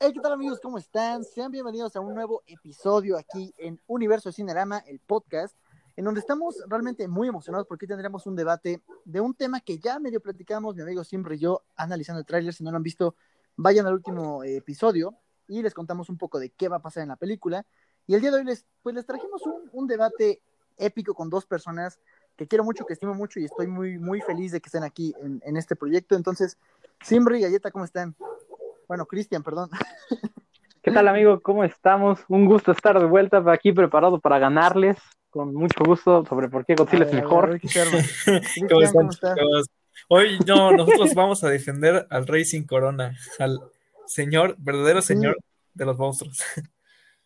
Hey, ¿qué tal amigos? ¿Cómo están? Sean bienvenidos a un nuevo episodio aquí en Universo Cinerama, el podcast, en donde estamos realmente muy emocionados porque hoy tendremos un debate de un tema que ya medio platicamos, mi amigo siempre y yo, analizando el tráiler. Si no lo han visto, vayan al último eh, episodio y les contamos un poco de qué va a pasar en la película. Y el día de hoy les, pues les trajimos un, un debate épico con dos personas que quiero mucho, que estimo mucho y estoy muy, muy feliz de que estén aquí en, en este proyecto. Entonces, Simri y Galleta, ¿cómo están? Bueno, Cristian, perdón. ¿Qué tal, amigo? ¿Cómo estamos? Un gusto estar de vuelta aquí preparado para ganarles. Con mucho gusto sobre por qué Godzilla es mejor. ¿Cómo están, Hoy no, nosotros vamos a defender al Rey sin corona, al señor, verdadero señor de los monstruos.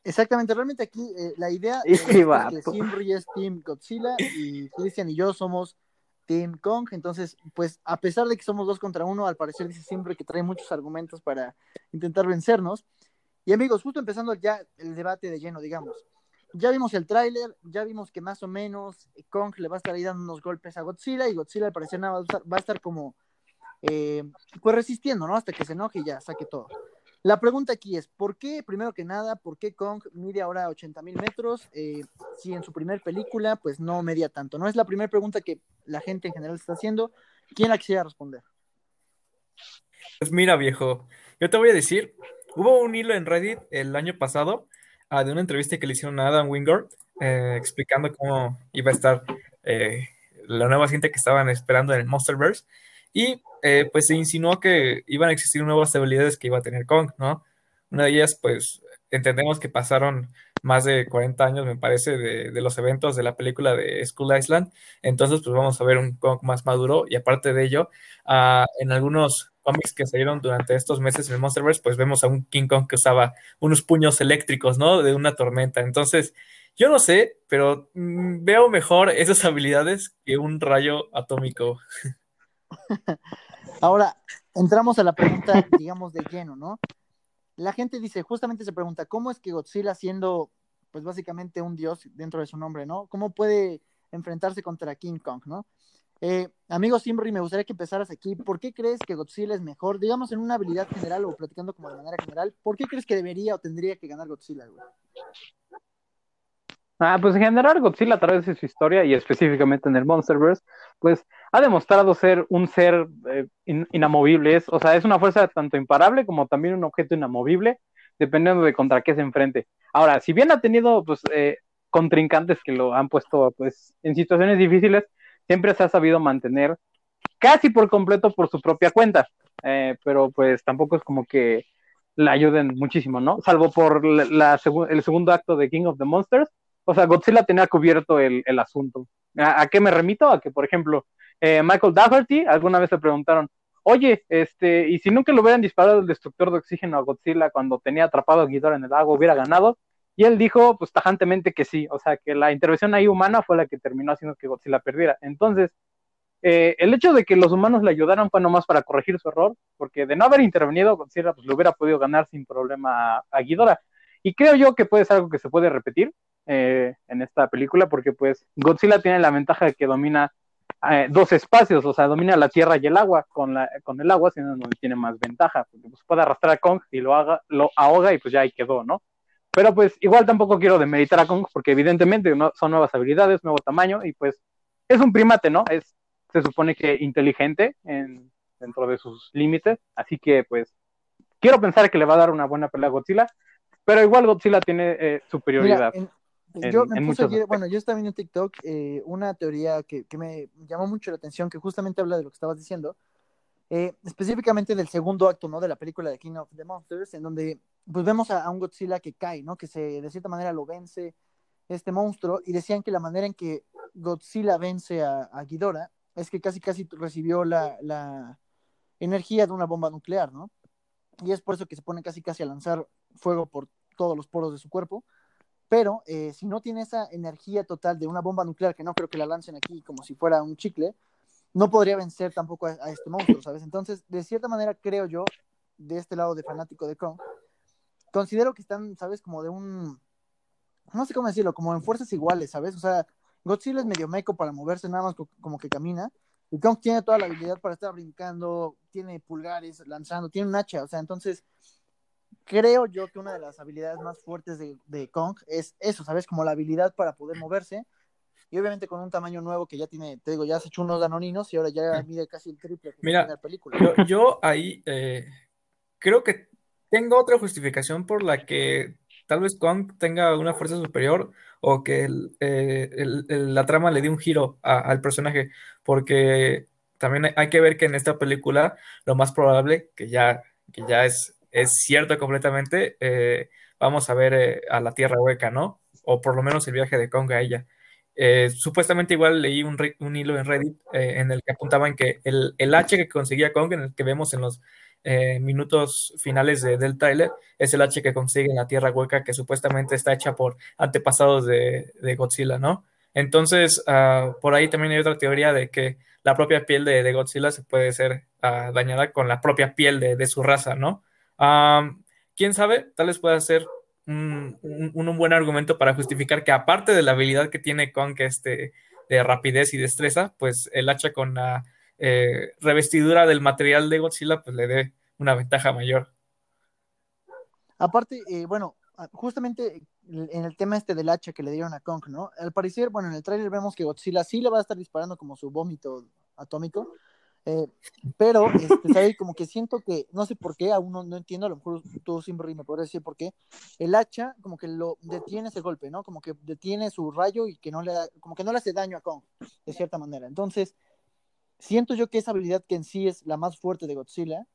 Exactamente, realmente aquí eh, la idea es que Simri es Team Godzilla y Cristian y yo somos Team Kong. Entonces, pues a pesar de que somos dos contra uno, al parecer dice siempre que trae muchos argumentos para intentar vencernos. Y amigos, justo empezando ya el debate de lleno, digamos. Ya vimos el tráiler, ya vimos que más o menos Kong le va a estar ahí dando unos golpes a Godzilla y Godzilla al parecer nada va a estar, como eh, pues resistiendo, ¿no? Hasta que se enoje y ya saque todo. La pregunta aquí es, ¿por qué, primero que nada, por qué Kong mide ahora 80 mil metros eh, si en su primer película pues no medía tanto? No es la primera pregunta que la gente en general está haciendo. ¿Quién la quisiera responder? Pues mira, viejo, yo te voy a decir, hubo un hilo en Reddit el año pasado uh, de una entrevista que le hicieron a Adam Wingard eh, explicando cómo iba a estar eh, la nueva gente que estaban esperando en el Monsterverse y eh, pues se insinuó que iban a existir nuevas habilidades que iba a tener Kong, ¿no? Una de ellas, pues entendemos que pasaron más de 40 años, me parece, de, los eventos de la película de School Island. Entonces, pues vamos a ver un Kong más maduro. Y aparte de ello, uh, en algunos cómics que salieron durante estos meses en el Monsterverse, pues vemos a un King Kong que usaba unos puños eléctricos, ¿no? De una tormenta. Entonces, yo no sé, pero mm, veo mejor esas habilidades que un rayo atómico. Ahora, entramos a la pregunta, digamos, de lleno, ¿no? La gente dice, justamente se pregunta, ¿cómo es que Godzilla, siendo, pues básicamente un dios dentro de su nombre, ¿no? ¿Cómo puede enfrentarse contra King Kong, ¿no? Eh, amigo Simri, me gustaría que empezaras aquí. ¿Por qué crees que Godzilla es mejor? Digamos en una habilidad general o platicando como de manera general, ¿por qué crees que debería o tendría que ganar Godzilla, güey? Ah, pues en general Godzilla a través de su historia y específicamente en el Monsterverse, pues ha demostrado ser un ser eh, inamovible, o sea, es una fuerza tanto imparable como también un objeto inamovible, dependiendo de contra qué se enfrente. Ahora, si bien ha tenido pues eh, contrincantes que lo han puesto pues en situaciones difíciles, siempre se ha sabido mantener casi por completo por su propia cuenta, eh, pero pues tampoco es como que la ayuden muchísimo, ¿no? Salvo por la, el segundo acto de King of the Monsters, o sea, Godzilla tenía cubierto el, asunto. ¿A, qué me remito? A que, por ejemplo, eh, Michael Dougherty, alguna vez le preguntaron, oye, este, y si nunca le hubieran disparado el destructor de oxígeno a Godzilla cuando tenía atrapado a Ghidorah en el lago, hubiera ganado. Y él dijo, pues tajantemente que sí, o sea, que la intervención ahí humana fue la que terminó haciendo que Godzilla perdiera. Entonces, eh, el hecho de que los humanos le ayudaran fue nomás para corregir su error, porque de no haber intervenido, Godzilla pues, le hubiera podido ganar sin problema a, a Ghidorah. Y creo yo que puede ser algo que se puede repetir, eh, en esta película, porque pues Godzilla tiene la ventaja de que domina eh, dos espacios, o sea, domina la tierra y el agua, con, la, con el agua, sino no tiene más ventaja, porque pues, puede arrastrar a Kong y lo, haga, lo ahoga y pues ya ahí quedó, ¿no? Pero pues igual tampoco quiero demeritar a Kong, porque evidentemente no, son nuevas habilidades, nuevo tamaño, y pues es un primate, ¿no? Es, se supone que inteligente en, dentro de sus límites, así que pues quiero pensar que le va a dar una buena pelea a Godzilla, pero igual Godzilla tiene eh, superioridad yo me puse ayer, bueno, yo estaba viendo en TikTok eh, una teoría que, que, me llamó mucho la atención, que justamente habla de lo que estabas diciendo, eh, específicamente del segundo acto, ¿no? De la película de King of the Monsters, en donde pues vemos a, un Godzilla que cae, ¿no? Que se, de cierta manera lo vence este monstruo, y decían que la manera en que Godzilla vence a, a Ghidorah es que casi casi recibió la, la energía de una bomba nuclear, ¿no? Y es por eso que se pone casi casi a lanzar fuego por todos los poros de su cuerpo pero eh, si no tiene esa energía total de una bomba nuclear, que no creo que la lancen aquí como si fuera un chicle, no podría vencer tampoco a, este monstruo, ¿sabes? Entonces, de cierta manera, creo yo, de este lado de fanático de Kong, considero que están, ¿sabes? Como de un, no sé cómo decirlo, como en fuerzas iguales, ¿sabes? O sea, Godzilla es medio meco para moverse, nada más como que camina, y Kong tiene toda la habilidad para estar brincando, tiene pulgares, lanzando, tiene un hacha, o sea, entonces creo yo que una de las habilidades más fuertes de, de, Kong es eso, ¿sabes? Como la habilidad para poder moverse. Y obviamente con un tamaño nuevo que ya tiene, te digo, ya has hecho unos danoninos y ahora ya mide casi el triple Mira, la película. Yo, ahí eh, creo que tengo otra justificación por la que tal vez Kong tenga una fuerza superior o que eh, la trama le dé un giro al personaje, porque también hay que ver que en esta película lo más probable, que ya, que ya es, es cierto completamente, eh, vamos a ver eh, a la Tierra Hueca, ¿no? O por lo menos el viaje de Kong a ella. supuestamente igual leí un, hilo en Reddit en el que apuntaban que el, el H que conseguía Kong, en el que vemos en los eh, minutos finales del tráiler es el H que consigue en la Tierra Hueca que supuestamente está hecha por antepasados de, Godzilla, ¿no? Entonces, ah, por ahí también hay otra teoría de que la propia piel de, Godzilla se puede ser ah, dañada con la propia piel de, su raza, ¿no? ¿Quién sabe? Tal vez pueda ser un, buen argumento para justificar que aparte de la habilidad que tiene Kong, este, de rapidez y destreza, pues el hacha con la eh, revestidura del material de Godzilla, pues le dé una ventaja mayor. Aparte, eh, bueno, ah, justamente en el tema este del hacha que le dieron a Kong, ¿no? Al parecer, bueno, en el trailer vemos que Godzilla sí le va a estar disparando como su vómito atómico, eh, pero, este, Como que siento que, no sé por qué, aún no, entiendo, a lo mejor tú siempre me podrías decir por qué, el hacha como que lo detiene ese golpe, ¿no? Como que detiene su rayo y que no le da, como que no le hace daño a Kong, de cierta manera. Entonces, siento yo que esa habilidad que en sí es la más fuerte de Godzilla,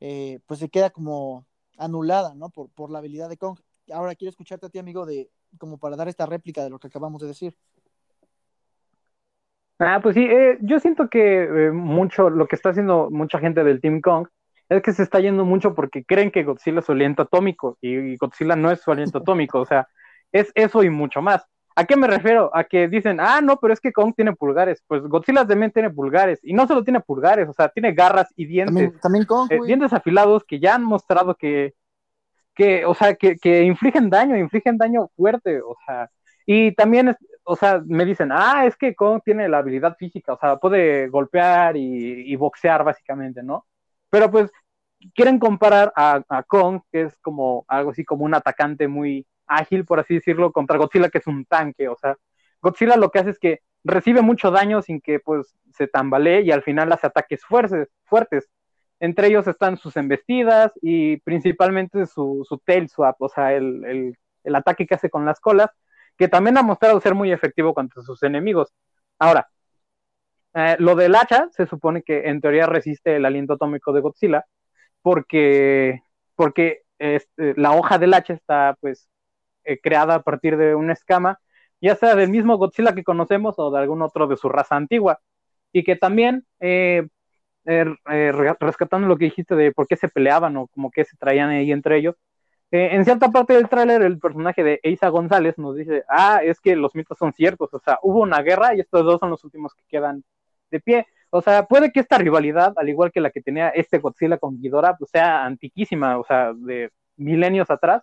eh, pues se queda como anulada, ¿no? Por, por la habilidad de Kong. Ahora quiero escucharte a ti, amigo, de como para dar esta réplica de lo que acabamos de decir. Ah, pues sí, eh, yo siento que eh, mucho, lo que está haciendo mucha gente del Team Kong es que se está yendo mucho porque creen que Godzilla es su aliento atómico y Godzilla no es su aliento atómico, o sea, es eso y mucho más. ¿A qué me refiero? A que dicen, ah, no, pero es que Kong tiene pulgares. Pues Godzilla también tiene pulgares. Y no solo tiene pulgares, o sea, tiene garras y dientes. También, Kong, eh, dientes afilados que ya han mostrado que, que o sea, que, que, infligen daño, infligen daño fuerte, o sea. Y también, o sea, me dicen, ah, es que Kong tiene la habilidad física, o sea, puede golpear y, y boxear básicamente, ¿no? Pero pues quieren comparar a, a Kong, que es como algo así como un atacante muy ágil, por así decirlo, contra Godzilla, que es un tanque. O sea, Godzilla lo que hace es que recibe mucho daño sin que pues se tambalee y al final hace ataques fuertes. fuertes. Entre ellos están sus embestidas y principalmente su, su tail swap, o sea, el, ataque que hace con las colas, que también ha mostrado ser muy efectivo contra sus enemigos. Ahora, eh, lo del hacha se supone que en teoría resiste el aliento atómico de Godzilla porque, porque este, la hoja del hacha está pues eh, creada a partir de una escama, ya sea del mismo Godzilla que conocemos o de algún otro de su raza antigua. Y que también, eh, rescatando lo que dijiste de por qué se peleaban o como que se traían ahí entre ellos, en cierta parte del tráiler el personaje de Eiza González nos dice, ah, es que los mitos son ciertos, o sea, hubo una guerra y estos dos son los últimos que quedan de pie. O sea, puede que esta rivalidad, al igual que la que tenía este Godzilla con Ghidorah, pues sea antiquísima, o sea, de milenios atrás,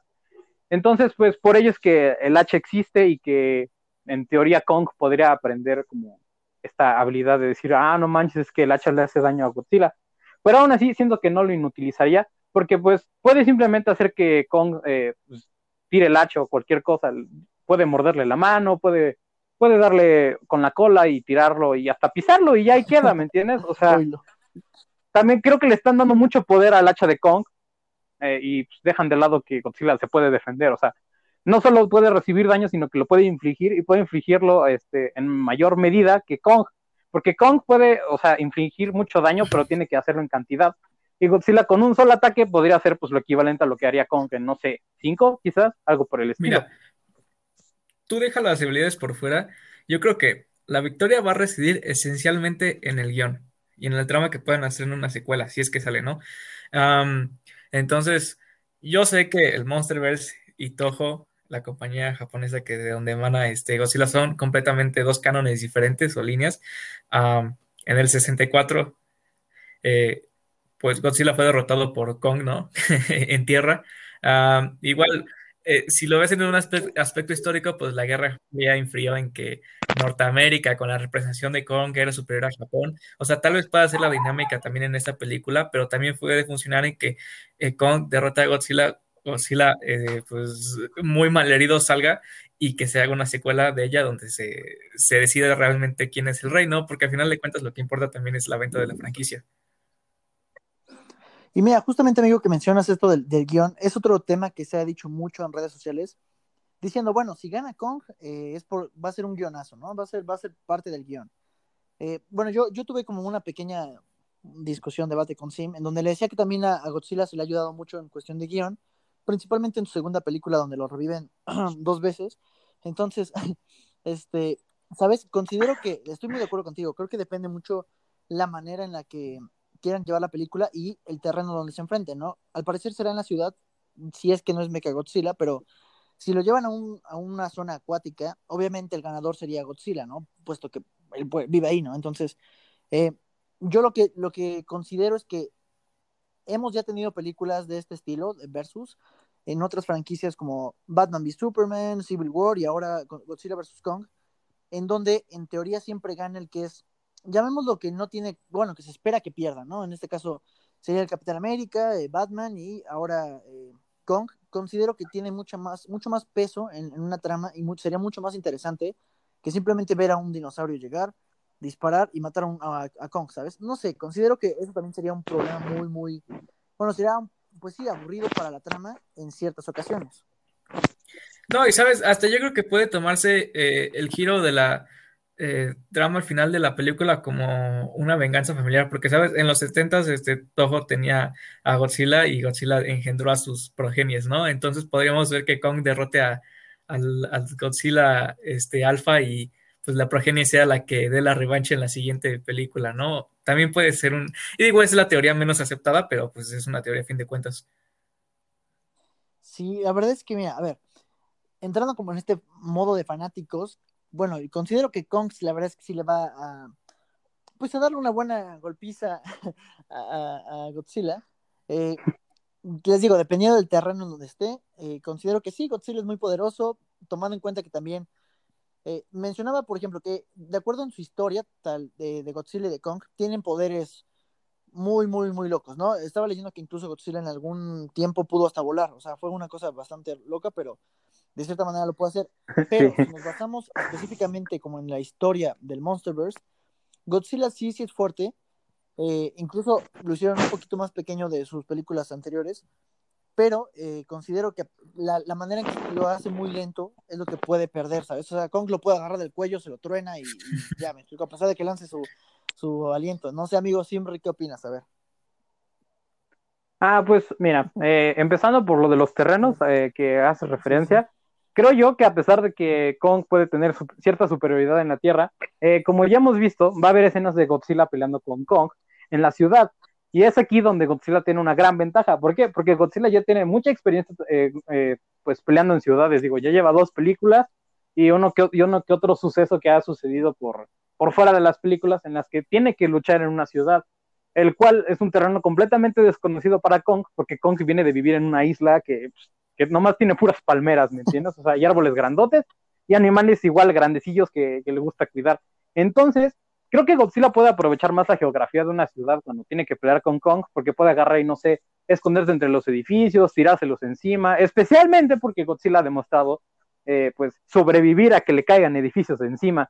entonces, pues por ello es que el H existe y que en teoría Kong podría aprender como esta habilidad de decir, ah, no manches, es que el hacha le hace daño a Godzilla. Pero aún así, siento que no lo inutilizaría, porque pues puede simplemente hacer que Kong eh, pues, tire el hacha o cualquier cosa, puede morderle la mano, puede, puede darle con la cola y tirarlo y hasta pisarlo y ya ahí queda, ¿me entiendes? O sea, también creo que le están dando mucho poder al hacha de Kong, eh, y pues, dejan de lado que Godzilla se puede defender, o sea, no solo puede recibir daño, sino que lo puede infligir y puede infligirlo este, en mayor medida que Kong, porque Kong puede, o sea, infligir mucho daño, pero tiene que hacerlo en cantidad. Y Godzilla con un solo ataque podría hacer pues lo equivalente a lo que haría Kong en, no sé, cinco quizás, algo por el estilo. Mira, tú deja las habilidades por fuera, yo creo que la victoria va a residir esencialmente en el guion y en el trama que puedan hacer en una secuela, si es que sale, ¿no? Entonces, yo sé que el Monsterverse y Toho, la compañía japonesa que de donde emana este Godzilla, son completamente dos cánones diferentes o líneas. en el 64, eh, pues Godzilla fue derrotado por Kong, ¿no? en tierra. igual, eh, si lo ves en un aspecto, histórico, pues la guerra ya influyó en que Norteamérica, con la representación de Kong, era superior a Japón. O sea, tal vez pueda ser la dinámica también en esta película, pero también puede funcionar en que eh, Kong derrota a Godzilla Godzilla, eh, pues muy malherido salga y que se haga una secuela de ella donde se, se decide realmente quién es el rey, ¿no? Porque al final de cuentas lo que importa también es la venta de la franquicia. Y mira, justamente amigo que mencionas esto del, guion, es otro tema que se ha dicho mucho en redes sociales, diciendo, bueno, si gana Kong, eh, es por, va a ser un guionazo, ¿no? Va a ser, va a ser parte del guion. Eh, bueno, yo, yo tuve como una pequeña discusión, debate con Sim, en donde le decía que también a, Godzilla se le ha ayudado mucho en cuestión de guion, principalmente en su segunda película donde lo reviven dos veces. Entonces, este, ¿sabes? Considero que, estoy muy de acuerdo contigo, creo que depende mucho la manera en la que quieran llevar la película y el terreno donde se enfrenten, ¿no? Al parecer será en la ciudad, si es que no es Mecha Godzilla, pero si lo llevan a, un, a una zona acuática, obviamente el ganador sería Godzilla, ¿no? Puesto que él vive ahí, ¿no? Entonces, eh, yo lo que, lo que considero es que hemos ya tenido películas de este estilo, versus, en otras franquicias como Batman v Superman, Civil War y ahora Godzilla vs. Kong, en donde en teoría siempre gana el que es llamémoslo que no tiene, bueno, que se espera que pierda, ¿no? En este caso sería el Capitán América, eh, Batman y ahora eh, Kong. Considero que tiene mucha más, mucho más peso en, una trama y sería mucho más interesante que simplemente ver a un dinosaurio llegar, disparar y matar a, a, Kong, ¿sabes? No sé, considero que eso también sería un problema muy, muy, bueno, sería, pues sí, aburrido para la trama en ciertas ocasiones. No, y sabes, hasta yo creo que puede tomarse eh, el giro de la eh, drama al final de la película como una venganza familiar, porque, ¿sabes? En los 70 este, Toho tenía a Godzilla y Godzilla engendró a sus progenies, ¿no? Entonces podríamos ver que Kong derrote a, al, Godzilla este, alfa y pues la progenie sea la que dé la revancha en la siguiente película, ¿no? También puede ser un... Y digo, es la teoría menos aceptada, pero pues es una teoría a fin de cuentas. Sí, la verdad es que, mira, a ver, entrando como en este modo de fanáticos, bueno, y considero que Kong, la verdad es que sí le va a, pues a darle una buena golpiza a, Godzilla. Eh, les digo, dependiendo del terreno en donde esté, eh, considero que sí, Godzilla es muy poderoso, tomando en cuenta que también eh, mencionaba, por ejemplo, que de acuerdo en su historia tal de, de, Godzilla y de Kong, tienen poderes muy, muy, muy locos, ¿no? Estaba leyendo que incluso Godzilla en algún tiempo pudo hasta volar, o sea, fue una cosa bastante loca, pero de cierta manera lo puede hacer. Pero si nos basamos específicamente como en la historia del Monsterverse, Godzilla sí, sí es fuerte. Eh, incluso lo hicieron un poquito más pequeño de sus películas anteriores, pero eh, considero que la, manera en que lo hace muy lento es lo que puede perder, ¿sabes? O sea, Kong lo puede agarrar del cuello, se lo truena y, ya me explico, a pesar de que lance su, su aliento. No sé, amigo siempre ¿qué opinas? A ver. Ah, pues mira, eh, empezando por lo de los terrenos que hace referencia, creo yo que a pesar de que Kong puede tener cierta superioridad en la Tierra, eh, como ya hemos visto, va a haber escenas de Godzilla peleando con Kong en la ciudad. Y es aquí donde Godzilla tiene una gran ventaja. ¿Por qué? Porque Godzilla ya tiene mucha experiencia eh, eh, pues peleando en ciudades. Digo, ya lleva dos películas y uno que, y otro suceso que ha sucedido por, por fuera de las películas en las que tiene que luchar en una ciudad, el cual es un terreno completamente desconocido para Kong, porque Kong viene de vivir en una isla que pues, que nomás tiene puras palmeras, ¿me entiendes? O sea, hay árboles grandotes y animales igual grandecillos que, le gusta cuidar. Entonces, creo que Godzilla puede aprovechar más la geografía de una ciudad cuando tiene que pelear con Kong, porque puede agarrar y no sé, esconderse entre los edificios, tirárselos encima, especialmente porque Godzilla ha demostrado, eh, pues, sobrevivir a que le caigan edificios encima,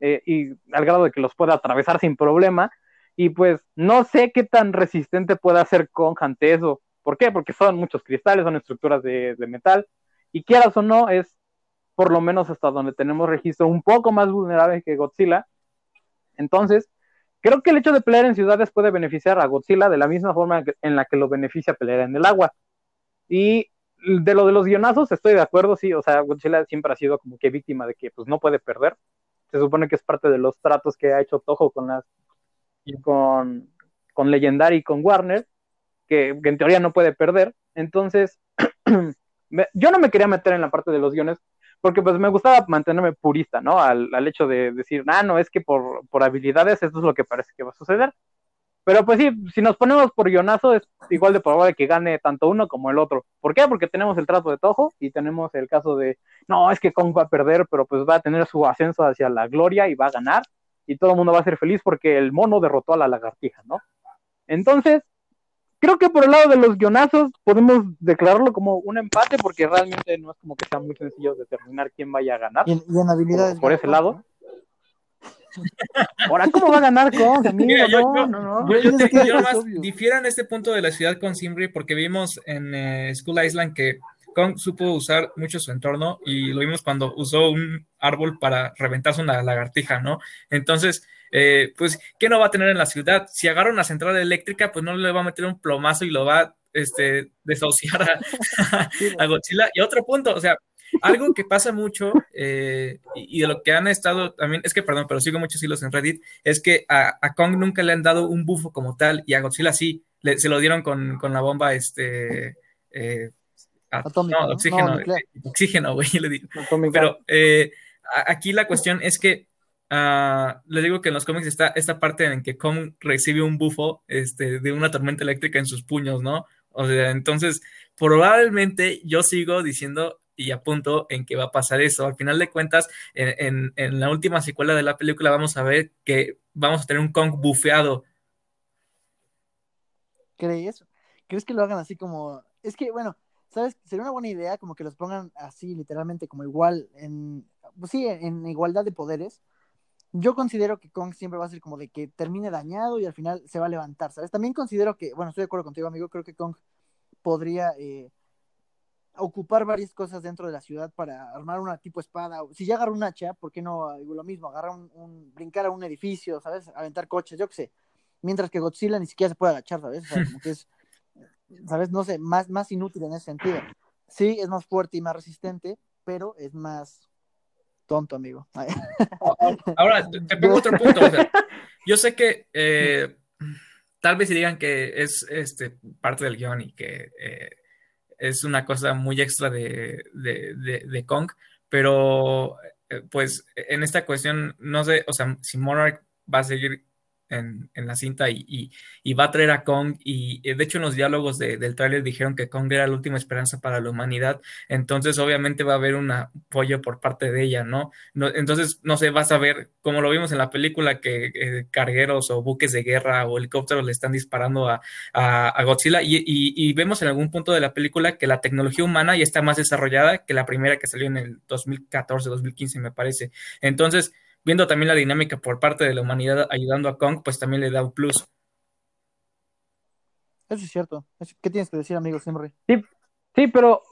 eh, y al grado de que los pueda atravesar sin problema, y pues, no sé qué tan resistente pueda ser Kong ante eso, ¿Por qué? Porque son muchos cristales, son estructuras de, metal, y quieras o no, es por lo menos hasta donde tenemos registro un poco más vulnerable que Godzilla. Entonces, creo que el hecho de pelear en ciudades puede beneficiar a Godzilla de la misma forma en la que lo beneficia pelear en el agua. Y de lo de los guionazos, estoy de acuerdo, sí, o sea, Godzilla siempre ha sido como que víctima de que pues no puede perder. Se supone que es parte de los tratos que ha hecho Toho con las con, con Legendary y con Warner, que, en teoría no puede perder. Entonces, yo no me quería meter en la parte de los guiones porque pues me gustaba mantenerme purista, ¿no? Al, hecho de decir, ah, no, es que por, por, habilidades esto es lo que parece que va a suceder. Pero pues sí, si nos ponemos por guionazo es igual de probable que gane tanto uno como el otro. ¿Por qué? Porque tenemos el trato de Toho y tenemos el caso de, no, es que Kong va a perder, pero pues va a tener su ascenso hacia la gloria y va a ganar y todo el mundo va a ser feliz porque el mono derrotó a la lagartija, ¿no? Entonces, creo que por el lado de los guionazos podemos declararlo como un empate porque realmente no es como que sea muy sencillo determinar quién vaya a ganar. Y en, habilidades. Por, ese lado. Ahora, ¿cómo va a ganar Kong? no, no, no. Yo, yo, difiero en este punto de la ciudad con Simbri porque vimos en eh, School Island que Kong supo usar mucho su entorno y lo vimos cuando usó un árbol para reventarse una lagartija, ¿no? Entonces, eh, pues, ¿qué no va a tener en la ciudad? Si agarra una central eléctrica, pues no le va a meter un plomazo y lo va a este, desahuciar a, Godzilla. Y otro punto, o sea, algo que pasa mucho eh, y, de lo que han estado también, es que, perdón, pero sigo muchos hilos en Reddit, es que a, Kong nunca le han dado un bufo como tal y a Godzilla sí, se lo dieron con, la bomba, este... Eh, no, oxígeno, oxígeno, güey, le digo. Pero eh, aquí la cuestión es que uh, le digo que en los cómics está esta parte en que Kong recibe un bufo este, de una tormenta eléctrica en sus puños, ¿no? O sea, entonces, probablemente yo sigo diciendo y apunto en que va a pasar eso. Al final de cuentas, en, en, la última secuela de la película vamos a ver que vamos a tener un Kong bufeado. ¿Crees? ¿Crees que lo hagan así como... Es que, bueno, ¿sabes? Sería una buena idea como que los pongan así, literalmente, como igual, en, pues sí, en igualdad de poderes. Yo considero que Kong siempre va a ser como de que termine dañado y al final se va a levantar, ¿sabes? También considero que, bueno, estoy de acuerdo contigo, amigo, creo que Kong podría eh, ocupar varias cosas dentro de la ciudad para armar una tipo espada. Si ya agarra un hacha, ¿por qué no digo lo mismo? Agarra un, brincar a un edificio, ¿sabes? Aventar coches, yo qué sé. Mientras que Godzilla ni siquiera se puede agachar, ¿sabes? O sea, como que es ¿sabes? No sé, más, más inútil en ese sentido. Sí, es más fuerte y más resistente, pero es más tonto, amigo. Ahora, te pongo otro punto. yo sé que eh, tal vez si digan que es este, parte del guion y que eh, es una cosa muy extra de, de Kong, pero eh, pues en esta cuestión, no sé, o sea, si Monarch va a seguir en, la cinta y, va a traer a Kong. Y eh, de hecho, en los diálogos del tráiler dijeron que Kong era la última esperanza para la humanidad. Entonces, obviamente, va a haber un apoyo por parte de ella, ¿no? entonces, no sé, vas a ver, como lo vimos en la película, que eh, cargueros o buques de guerra o helicópteros le están disparando a, Godzilla. Y, y, vemos en algún punto de la película que la tecnología humana ya está más desarrollada que la primera que salió en el 2014, 2015, me parece. Entonces, viendo también la dinámica por parte de la humanidad ayudando a Kong, pues también le da un plus. Eso es cierto. ¿Qué tienes que decir, amigo Siempre. Sí, sí, pero,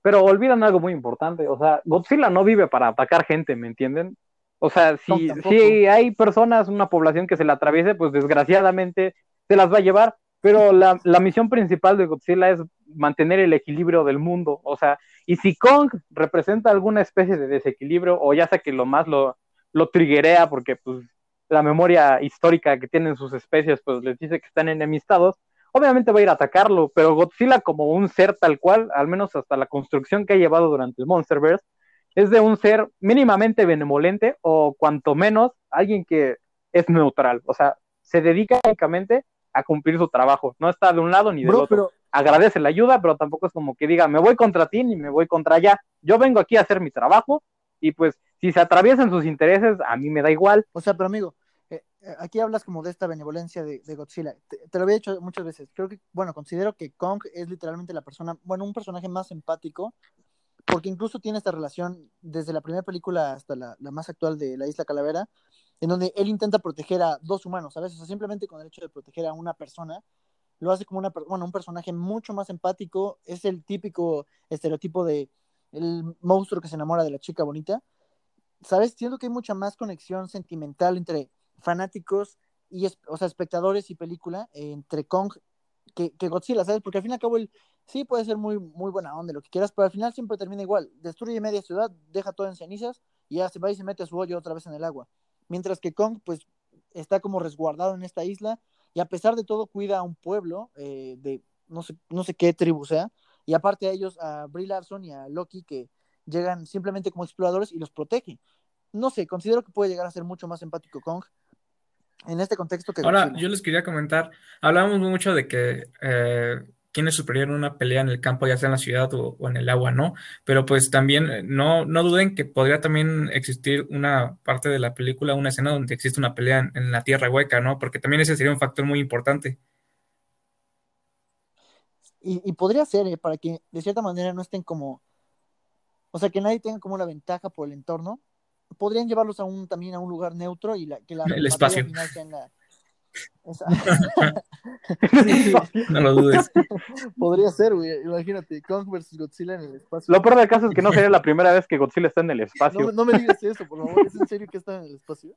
pero olvidan algo muy importante. O sea, Godzilla no vive para atacar gente, ¿me entienden? O sea, si, si hay personas, una población que se la atraviese, pues desgraciadamente se las va a llevar. Pero la, la misión principal de Godzilla es mantener el equilibrio del mundo. O sea, y si Kong representa alguna especie de desequilibrio, o ya sea que lo más lo, lo triguea porque pues la memoria histórica que tienen sus especies pues les dice que están enemistados, obviamente va a ir a atacarlo, pero Godzilla como un ser tal cual, al menos hasta la construcción que ha llevado durante el Monsterverse, es de un ser mínimamente benevolente o cuanto menos alguien que es neutral, o sea, se dedica únicamente a cumplir su trabajo, no está de un lado ni del otro. Agradece la ayuda, pero tampoco es como que diga, me voy contra ti ni me voy contra allá. Yo vengo aquí a hacer mi trabajo y pues si se atraviesan sus intereses, a mí me da igual. O sea, pero amigo, eh, eh, aquí hablas como de esta benevolencia de, Godzilla. Te, lo había dicho muchas veces. Creo que, bueno, considero que Kong es literalmente la persona, bueno, un personaje más empático, porque incluso tiene esta relación desde la primera película hasta la, más actual de La Isla Calavera, en donde él intenta proteger a dos humanos, ¿sabes? O sea, simplemente con el hecho de proteger a una persona, lo hace como una, bueno, un personaje mucho más empático, es el típico estereotipo de el monstruo que se enamora de la chica bonita, ¿sabes? Siento que hay mucha más conexión sentimental entre fanáticos y, o sea, espectadores y película, entre Kong que, Godzilla, ¿sabes? Porque al fin y al cabo, él sí puede ser muy, muy buena onda, lo que quieras, pero al final siempre termina igual. Destruye media ciudad, deja todo en cenizas y ya se va y se mete a su hoyo otra vez en el agua. Mientras que Kong, pues, está como resguardado en esta isla y a pesar de todo cuida a un pueblo eh, de no sé, no sé qué tribu sea. Y aparte a ellos, a Brie Larson y a Loki, que llegan simplemente como exploradores y los protege. No sé, considero que puede llegar a ser mucho más empático Kong en este contexto que... Ahora, yo les quería comentar, hablamos mucho de que eh, quién es superior en una pelea en el campo, ya sea en la ciudad o, en el agua, ¿no? Pero pues también eh, no, no duden que podría también existir una parte de la película, una escena donde existe una pelea en, en la tierra hueca, ¿no? Porque también ese sería un factor muy importante. Y, podría ser, ¿eh? para que de cierta manera no estén como, o sea, que nadie tenga como una ventaja por el entorno. Podrían llevarlos a un, también a un lugar neutro y la, que la el espacio. Final sea en la, no lo dudes. Podría ser, güey. Imagínate, Kong vs Godzilla en el espacio. Lo peor del caso es que no sería la primera vez que Godzilla está en el espacio. No, me digas eso, por favor. ¿Es en serio que está en el espacio?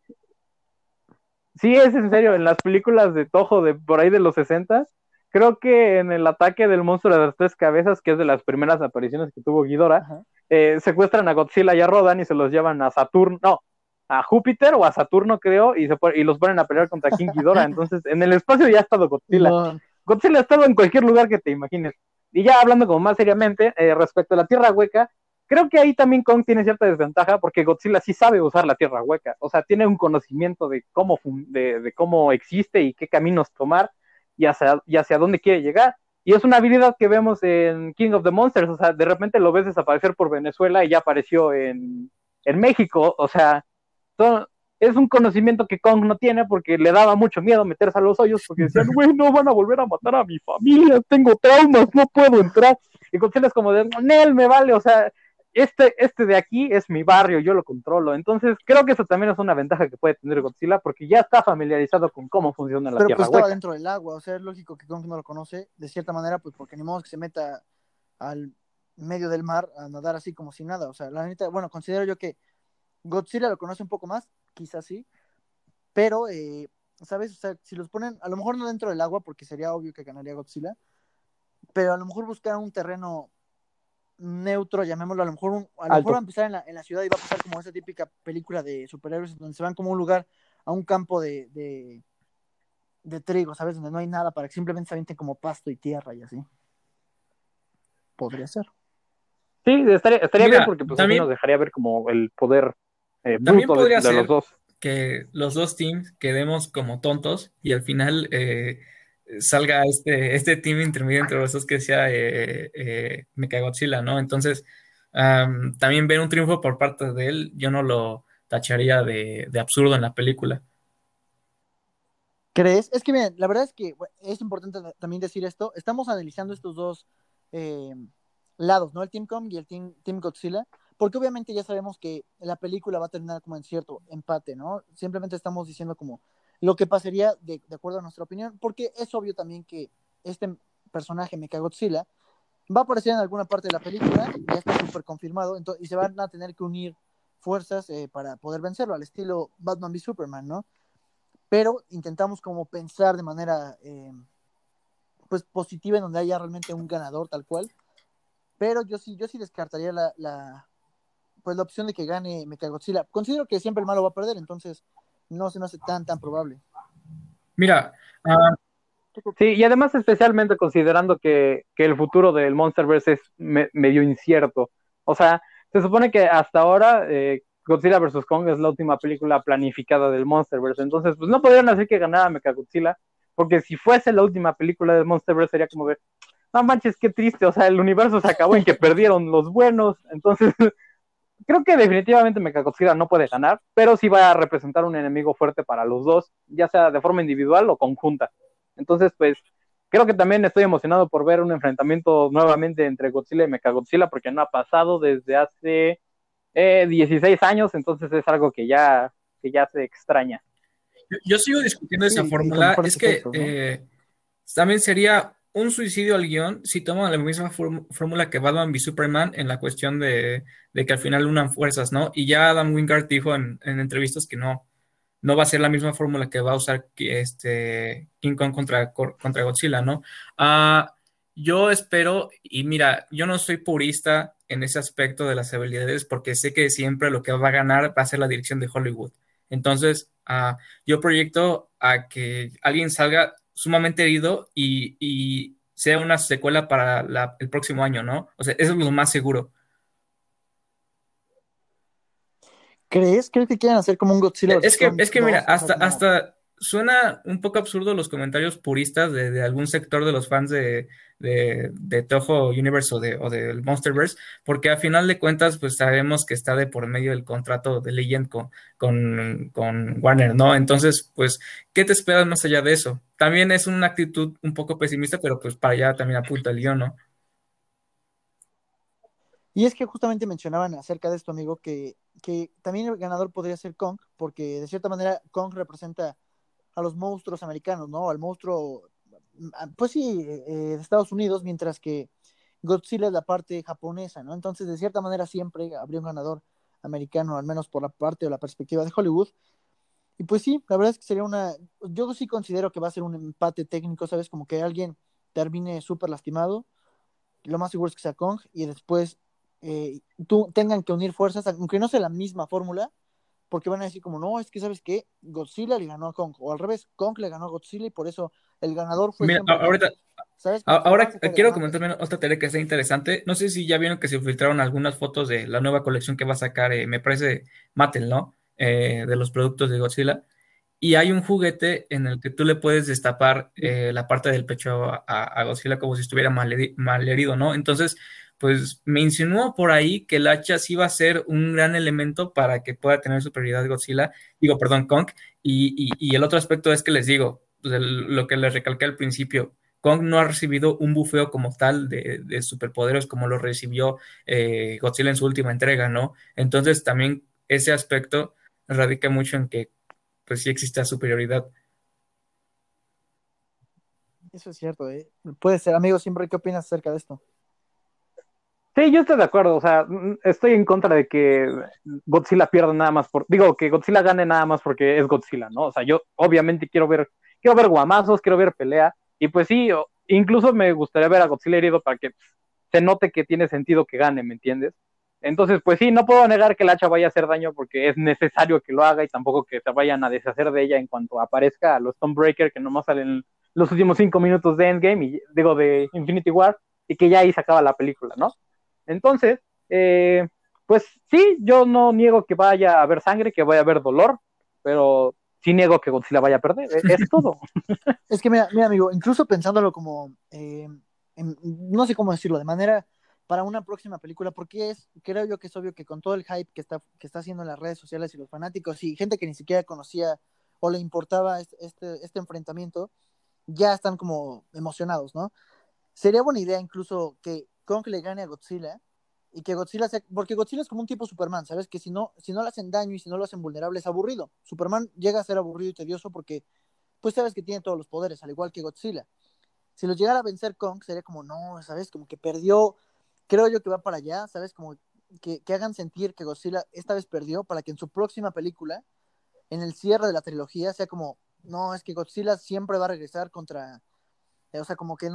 Sí, es en serio. En las películas de Toho de por ahí de los 60 creo que en el ataque del monstruo de las tres cabezas, que es de las primeras apariciones que tuvo Ghidorah, eh, secuestran a Godzilla y a Rodan y se los llevan a Saturno. No, a Júpiter o a Saturno, creo, y, se y los ponen a pelear contra King Ghidorah. Entonces, en el espacio ya ha estado Godzilla. Godzilla ha estado en cualquier lugar que te imagines. Y ya hablando como más seriamente, eh, respecto a la Tierra Hueca, creo que ahí también Kong tiene cierta desventaja porque Godzilla sí sabe usar la Tierra Hueca. O sea, tiene un conocimiento de cómo, de, cómo existe y qué caminos tomar y hacia, y hacia dónde quiere llegar. Y es una habilidad que vemos en King of the Monsters. O sea, de repente lo ves desaparecer por Venezuela y ya apareció en, en México. O sea, es un conocimiento que Kong no tiene porque le daba mucho miedo meterse a los hoyos porque decían, güey, no van a volver a matar a mi familia, tengo traumas, no puedo entrar. Y Godzilla es como de, Nel, me vale, o sea, este, este de aquí es mi barrio, yo lo controlo. Entonces, creo que eso también es una ventaja que puede tener Godzilla porque ya está familiarizado con cómo funciona la Pero Tierra. Pero pues estaba dentro del agua, o sea, es lógico que Kong no lo conoce, de cierta manera, pues porque ni modo que se meta al medio del mar a nadar así como sin nada. O sea, la neta, bueno, considero yo que Godzilla lo conoce un poco más, quizás sí, pero, eh, ¿sabes? O sea, si los ponen, a lo mejor no dentro del agua, porque sería obvio que ganaría Godzilla, pero a lo mejor buscar un terreno neutro, llamémoslo, a lo mejor, a lo mejor va a empezar en la, en la, ciudad y va a pasar como esa típica película de superhéroes donde se van como un lugar, a un campo de, de, de trigo, ¿sabes? Donde no hay nada para que simplemente se avienten como pasto y tierra y así. Podría ser. Sí, estaría, estaría bien porque pues también, nos dejaría ver como el poder eh, También podría ser los dos. que los dos teams quedemos como tontos y al final eh, salga este, este team intermedio entre los dos que sea eh, eh Mechagodzilla, ¿no? Entonces, también ver un triunfo por parte de él, yo no lo tacharía de, absurdo en la película. ¿Crees? Es que bien, la verdad es que es importante también decir esto. Estamos analizando estos dos lados, ¿no? El Team Kong y el Team, team Godzilla porque obviamente ya sabemos que la película va a terminar como en cierto empate, ¿no? Simplemente estamos diciendo como lo que pasaría de, acuerdo a nuestra opinión, porque es obvio también que este personaje, Mechagodzilla, va a aparecer en alguna parte de la película, ya está súper confirmado, y se van a tener que unir fuerzas eh, para poder vencerlo, al estilo Batman v Superman, ¿no? Pero intentamos como pensar de manera, eh, pues, positiva, en donde haya realmente un ganador tal cual, pero yo sí, yo sí descartaría la, pues la opción de que gane Mechagodzilla. Considero que siempre el malo va a perder, entonces no se me hace tan, tan probable. Mira, ah, sí, y además especialmente considerando que, el futuro del Monsterverse es medio incierto. O sea, se supone que hasta ahora eh, Godzilla vs. Kong es la última película planificada del Monsterverse, entonces pues no podrían hacer que ganara Mechagodzilla, porque si fuese la última película del Monsterverse sería como ver, no manches, qué triste, o sea, el universo se acabó en que perdieron los buenos, entonces creo que definitivamente Mechagodzilla no puede ganar, pero sí va a representar un enemigo fuerte para los dos, ya sea de forma individual o conjunta. Entonces, pues, creo que también estoy emocionado por ver un enfrentamiento nuevamente entre Godzilla y Mechagodzilla, porque no ha pasado desde hace 16 eh, años, entonces es algo que ya, que ya se extraña. Yo, sigo discutiendo esa fórmula, es que eh, también sería un suicidio al guion si toman la misma fórmula que Batman v Superman en la cuestión de, que al final unan fuerzas, ¿no? Y ya Adam Wingard dijo en, entrevistas que no, no va a ser la misma fórmula que va a usar este King Kong contra, contra Godzilla, ¿no? Ah, yo espero, y mira, yo no soy purista en ese aspecto de las habilidades porque sé que siempre lo que va a ganar va a ser la dirección de Hollywood. Entonces, uh, yo proyecto a que alguien salga sumamente herido y, sea una secuela para el próximo año, ¿no? O sea, eso es lo más seguro. ¿Crees? ¿Crees que quieren hacer como un Godzilla? Es que, es que mira, hasta, hasta suena un poco absurdo los comentarios puristas de, algún sector de los fans de, de, Toho Universe o, de, o del Monsterverse, porque a final de cuentas, pues sabemos que está de por medio del contrato de Legend con, con, Warner, ¿no? Entonces, pues, ¿qué te esperas más allá de eso? También es una actitud un poco pesimista, pero pues para allá también apunta el guion, ¿no? Y es que justamente mencionaban acerca de esto, amigo, que, que también el ganador podría ser Kong, porque de cierta manera Kong representa a los monstruos americanos, ¿no? Al monstruo, mm, ah, pues sí, eh, de Estados Unidos, mientras que Godzilla es la parte japonesa, ¿no? Entonces, de cierta manera, siempre habría un ganador americano, al menos por la parte o la perspectiva de Hollywood. Y pues sí, la verdad es que sería una, yo sí considero que va a ser un empate técnico, ¿sabes? Como que alguien termine súper lastimado, lo más seguro es que sea Kong, y después eh, tú, tengan que unir fuerzas, aunque no sea la misma fórmula, porque van a decir como, no, es que sabes que Godzilla le ganó a Kong, o al revés, Kong le ganó a Godzilla y por eso el ganador fue... Mira, ahorita, ahora quiero comentar otra teoría que está interesante. No sé si ya vieron que se filtraron algunas fotos de la nueva colección que va a sacar, eh, me parece Mattel, ¿no? Eh, de los productos de Godzilla. Y hay un juguete en el que tú le puedes destapar eh, la parte del pecho a, Godzilla como si estuviera mal, mal herido, ¿no? Entonces, pues me insinuó por ahí que el hacha sí va a ser un gran elemento para que pueda tener superioridad Godzilla, digo, perdón, Kong, y, el otro aspecto es que les digo, pues, lo que les recalqué al principio, Kong no ha recibido un bufeo como tal de, de superpoderes como lo recibió eh, Godzilla en su última entrega, ¿no? Entonces también ese aspecto radica mucho en que pues sí existe superioridad. Eso es cierto, ¿eh? Puede ser, amigo, siempre, ¿qué opinas acerca de esto? Sí, yo estoy de acuerdo, o sea, estoy en contra de que Godzilla pierda nada más por, digo, que Godzilla gane nada más porque es Godzilla, ¿no? O sea, yo obviamente quiero ver, quiero ver guamazos, quiero ver pelea, y pues sí, incluso me gustaría ver a Godzilla herido para que se note que tiene sentido que gane, ¿me entiendes? Entonces, pues sí, no puedo negar que el hacha vaya a hacer daño porque es necesario que lo haga y tampoco que se vayan a deshacer de ella en cuanto aparezca a los Stonebreaker que nomás salen los últimos cinco minutos de Endgame, y, digo, de Infinity War, y que ya ahí se acaba la película, ¿no? Entonces, eh, pues sí, yo no niego que vaya a haber sangre, que vaya a haber dolor, pero sí niego que Godzilla vaya a perder, e-, es, todo. es que mira, mira, amigo, incluso pensándolo como, eh, no sé cómo decirlo, de manera para una próxima película, porque es, creo yo que es obvio que con todo el hype que está, que está haciendo en las redes sociales y los fanáticos y gente que ni siquiera conocía o le importaba este, este enfrentamiento, ya están como emocionados, ¿no? Sería buena idea incluso que Kong le gane a Godzilla y que Godzilla sea, porque Godzilla es como un tipo Superman, ¿sabes? Que si no, si no le hacen daño y si no lo hacen vulnerable es aburrido. Superman llega a ser aburrido y tedioso porque, pues sabes que tiene todos los poderes, al igual que Godzilla. Si los llegara a vencer Kong, sería como, no, ¿sabes? Como que perdió, creo yo que va para allá, ¿sabes? Como que, que hagan sentir que Godzilla esta vez perdió para que en su próxima película, en el cierre de la trilogía, sea como, no, es que Godzilla siempre va a regresar contra o sea, como que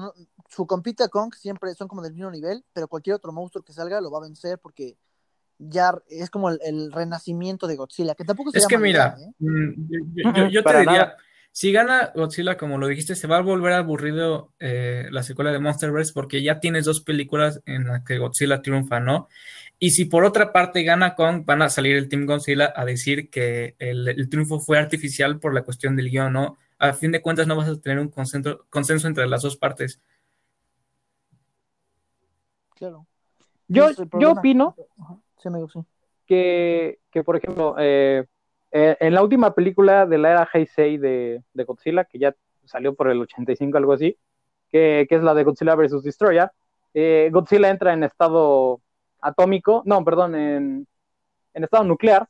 su compita Kong siempre son como del mismo nivel, pero cualquier otro monstruo que salga lo va a vencer porque ya es como el, renacimiento de Godzilla, que tampoco Es que mira, ¿eh? mm, yo, te diría, si gana Godzilla, como lo dijiste, se va a volver aburrido eh, la secuela de Monsterverse porque ya tienes dos películas en las que Godzilla triunfa, ¿no? Y si por otra parte gana Kong, van a salir el Team Godzilla a decir que el, el triunfo fue artificial por la cuestión del guion, ¿no? A fin de cuentas no vas a tener un consenso, consenso entre las dos partes. Claro. Yo, yo opino Que, que, por ejemplo, eh, eh, en la última película de la era Heisei de, de Godzilla, que ya salió por el 85, algo así, que, que es la de Godzilla vs. Destroyer, eh, Godzilla entra en estado atómico, no, perdón, en, en estado nuclear,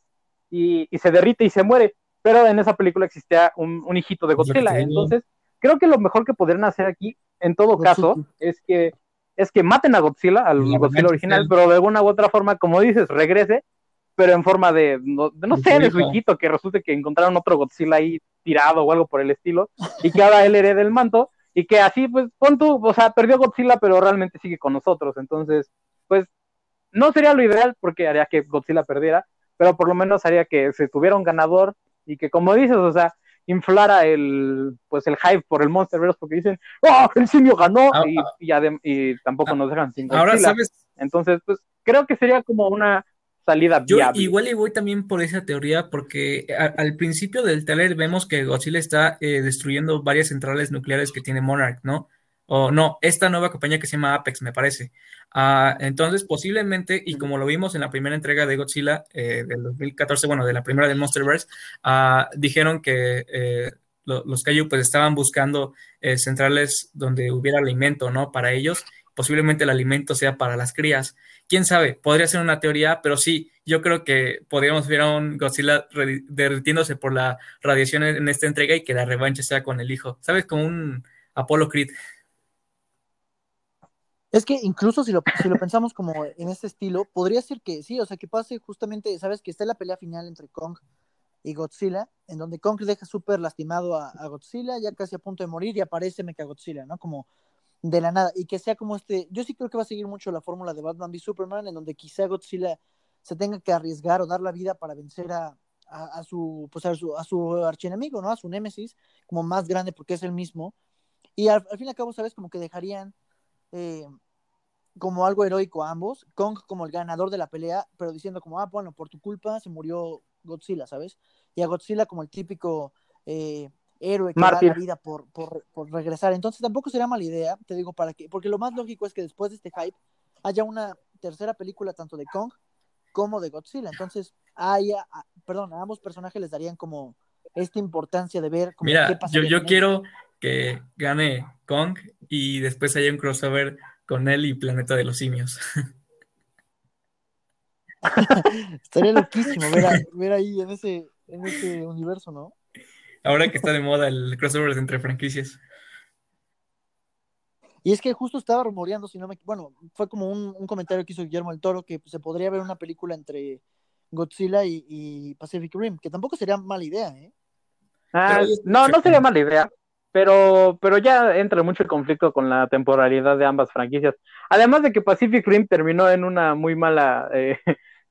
y, y, se derrite y se muere pero en esa película existía un, hijito de Godzilla. Entonces, creo que lo mejor que podrían hacer aquí, en todo caso, es que es que maten a Godzilla, al Godzilla original, pero de alguna u otra forma, como dices, regrese, pero en forma de, no, sé, de su hijito, que resulte que encontraron otro Godzilla ahí tirado o algo por el estilo, y que ahora él herede el manto, y que así, pues, pon tú, o sea, perdió Godzilla, pero realmente sigue con nosotros, entonces, pues, no sería lo ideal porque haría que Godzilla perdiera, pero por lo menos haría que se tuviera un ganador y que como dices, o sea, inflara el pues el hype por el Monsterverse porque dicen, ¡oh, el simio ganó! Ah, y, ah. y, tampoco ah, nos dejan sin Ahora sabes. Entonces, pues creo que sería como una salida Yo igual y voy también por esa teoría porque al principio del trailer vemos que Godzilla está eh, destruyendo varias centrales nucleares que tiene Monarch, ¿no? O no, esta nueva compañía que se llama Apex, me parece. Ah, entonces, posiblemente, y como lo vimos en la primera entrega de Godzilla eh, del 2014, bueno, de la primera de Monsterverse, uh, dijeron que eh, los Kaiju pues estaban buscando centrales donde hubiera alimento, ¿no? Para ellos, posiblemente el alimento sea para las crías quién sabe, podría ser una teoría, pero sí, yo creo que podríamos ver a un Godzilla derritiéndose por la radiación en esta entrega y que la revancha sea con el hijo, ¿sabes? Como un Apolo Creed. Es que incluso si lo, si lo pensamos como en este estilo, podría ser que sí, o sea, que pase justamente, ¿sabes? Que esté la pelea final entre Kong y Godzilla, en donde Kong deja súper lastimado a, a, Godzilla, ya casi a punto de morir, y aparece Mecha Godzilla, ¿no? Como de la nada y que sea como este, yo sí creo que va a seguir mucho la fórmula de Batman v Superman en donde quizá Godzilla se tenga que arriesgar o dar la vida para vencer a, a, su pues a su, a su archienemigo, ¿no? A su némesis como más grande porque es el mismo y al, fin y al cabo, ¿sabes? Como que dejarían eh, como algo heroico a ambos, Kong como el ganador de la pelea, pero diciendo como, ah, bueno, por tu culpa se murió Godzilla, ¿sabes? Y a Godzilla como el típico eh, héroe que da la vida por, por, por, regresar. Entonces tampoco sería mala idea, te digo, para que, porque lo más lógico es que después de este hype haya una tercera película tanto de Kong como de Godzilla. Entonces, haya, perdón, a ambos personajes les darían como esta importancia de ver como Mira, yo, yo quiero que gane Kong y después haya un crossover con él y Planeta de los Simios. Estaría loquísimo ver, ver ahí en ese, en ese universo, ¿no? Ahora que está de moda el crossover entre franquicias. Y es que justo estaba rumoreando, si no me bueno, fue como un, comentario que hizo Guillermo el Toro, que se podría ver una película entre Godzilla y, Pacific Rim, que tampoco sería mala idea, ¿eh? Ah, no, no sería mala idea, pero, pero ya entra mucho el conflicto con la temporalidad de ambas franquicias. Además de que Pacific Rim terminó en una muy mala eh,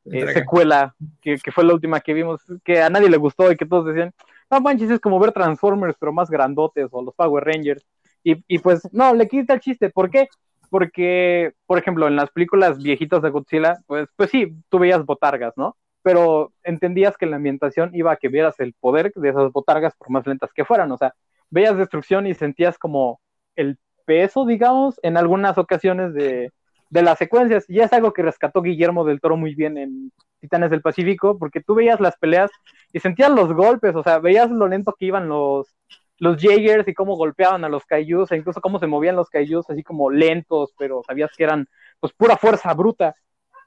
eh, secuela, que, que, fue la última que vimos, que a nadie le gustó y que todos decían, no manches, es como ver Transformers, pero más grandotes, o los Power Rangers. Y, y pues, no, le quita el chiste. ¿Por qué? Porque, por ejemplo, en las películas viejitas de Godzilla, pues, pues sí, tú veías botargas, ¿no? Pero entendías que la ambientación iba a que vieras el poder de esas botargas, por más lentas que fueran. O sea, veías destrucción y sentías como el peso, digamos, en algunas ocasiones de, de las secuencias. Y es algo que rescató Guillermo del Toro muy bien en Titanes del Pacífico, porque tú veías las peleas y sentías los golpes, o sea, veías lo lento que iban los, los y cómo golpeaban a los Kaijus, e incluso cómo se movían los Kaijus, así como lentos, pero sabías que eran pues pura fuerza bruta.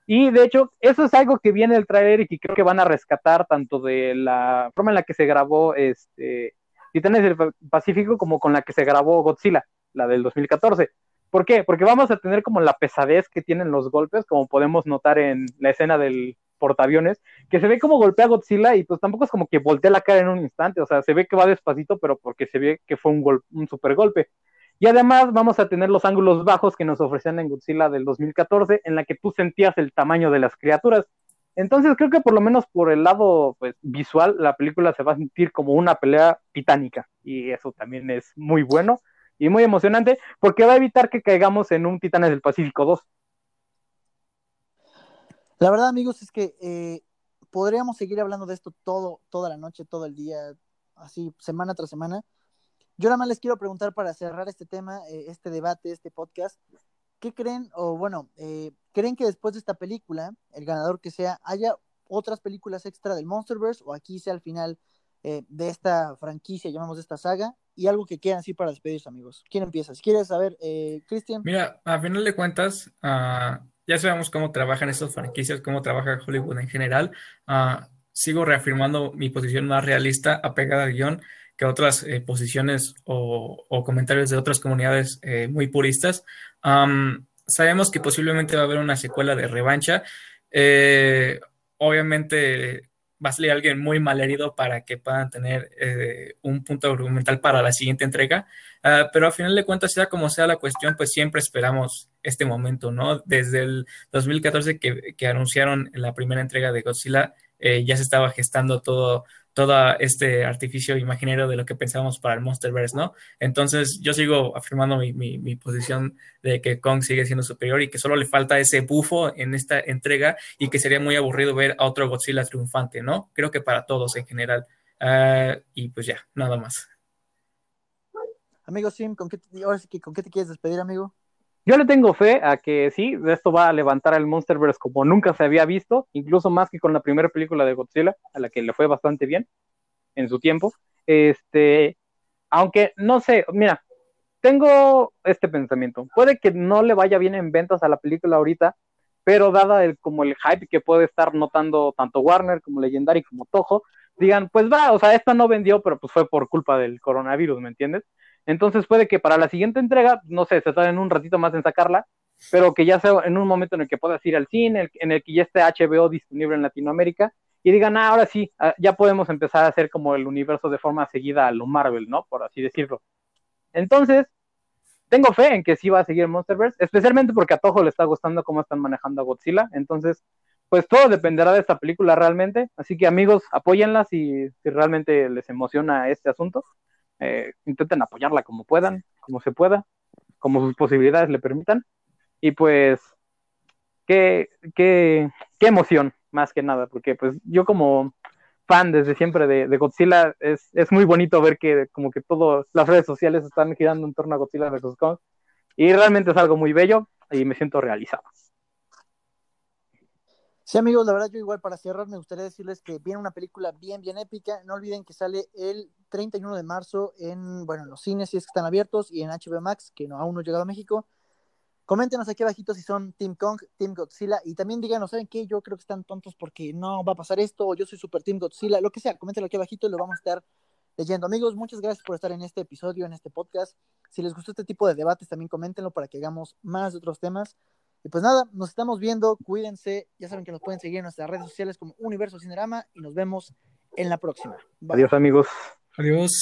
Y de hecho, eso es algo que viene el trailer y que creo que van a rescatar tanto de la forma en la que se grabó este Titanes del Pacífico como con la que se grabó Godzilla, la del 2014. ¿Por qué? Porque vamos a tener como la pesadez que tienen los golpes, como podemos notar en la escena del portaaviones, que se ve como golpea Godzilla y pues tampoco es como que voltea la cara en un instante, o sea, se ve que va despacito, pero porque se ve que fue un, un super golpe. Y además vamos a tener los ángulos bajos que nos ofrecían en Godzilla del 2014, en la que tú sentías el tamaño de las criaturas. Entonces creo que por lo menos por el lado pues, visual, la película se va a sentir como una pelea titánica. Y eso también es muy bueno y muy emocionante, porque va a evitar que caigamos en un Titanes del Pacífico 2. La verdad, amigos, es que eh, podríamos seguir hablando de esto todo, toda la noche, todo el día, así, semana tras semana. Yo nada más les quiero preguntar para cerrar este tema, eh, este debate, este podcast, ¿qué creen, o bueno, eh, creen que después de esta película, el ganador que sea, haya otras películas extra del Monsterverse o aquí sea al final de esta franquicia, llamamos esta saga, y algo que quieran así para despedirse, amigos? ¿Quién empieza? Si quieres saber, Cristian. Mira, a final de cuentas, uh, ya sabemos cómo trabajan estas franquicias, cómo trabaja Hollywood en general. Ah, sigo reafirmando mi posición más realista, apegada al guion, que otras eh, posiciones o, comentarios de otras comunidades eh, muy puristas. Sabemos que posiblemente va a haber una secuela de revancha. Eh, obviamente va a salir alguien muy mal herido para que puedan tener un punto argumental para la siguiente entrega. Ah, pero a final de cuentas, sea como sea la cuestión, pues siempre esperamos este momento, ¿no? Desde el 2014 que, que anunciaron la primera entrega de Godzilla, eh, ya se estaba gestando todo, todo este artificio imaginario de lo que pensábamos para el Monsterverse, ¿no? Entonces yo sigo afirmando mi, posición de que Kong sigue siendo superior y que solo le falta ese bufo en esta entrega y que sería muy aburrido ver a otro Godzilla triunfante, ¿no? Creo que para todos en general. Ah, y pues ya, nada más. Amigo Sim, ¿con qué, ahora sí ¿con qué te quieres despedir, amigo? Yo le tengo fe a que sí, esto va a levantar el Monsterverse como nunca se había visto, incluso más que con la primera película de Godzilla, a la que le fue bastante bien en su tiempo. Este, aunque no sé, mira, tengo este pensamiento. Puede que no le vaya bien en ventas a la película ahorita, pero dada el, como el hype que puede estar notando tanto Warner como Legendary como Toho, digan, pues va, o sea, esta no vendió, pero pues fue por culpa del coronavirus, ¿me entiendes? Entonces puede que para la siguiente entrega, no sé, se tarden un ratito más en sacarla, pero que ya sea en un momento en el que puedas ir al cine, en el que ya esté HBO disponible en Latinoamérica, y digan, ah, ahora sí, ah, ya podemos empezar a hacer como el universo de forma seguida a lo Marvel, ¿no? Por así decirlo. Entonces, tengo fe en que sí va a seguir Monsterverse, especialmente porque a Toho le está gustando cómo están manejando a Godzilla. Entonces, pues todo dependerá de esta película realmente. Así que amigos, apóyenla si, si realmente les emociona este asunto. Eh, intenten apoyarla como puedan, como se pueda, como sus posibilidades le permitan. Y pues, qué, qué, qué emoción, más que nada, porque pues yo como fan desde siempre de, Godzilla, es, es, muy bonito ver que como que todas las redes sociales están girando en torno a Godzilla vs. Kong. Y realmente es algo muy bello y me siento realizado. Sí, amigos, la verdad yo igual para cerrar me gustaría decirles que viene una película bien, bien épica. No olviden que sale el 31 de marzo en, bueno, en los cines si es que están abiertos y en HBO Max, que no, aún no ha llegado a México. Coméntenos aquí abajito si son Team Kong, Team Godzilla y también díganos, ¿saben qué? Yo creo que están tontos porque no va a pasar esto o yo soy Super Team Godzilla, lo que sea, coméntenlo aquí abajito y lo vamos a estar leyendo. Amigos, muchas gracias por estar en este episodio, en este podcast. Si les gustó este tipo de debates, también coméntenlo para que hagamos más de otros temas. Y pues nada, nos estamos viendo, cuídense, ya saben que nos pueden seguir en nuestras redes sociales como Universo Cinerama y nos vemos en la próxima. Adiós amigos. Adiós.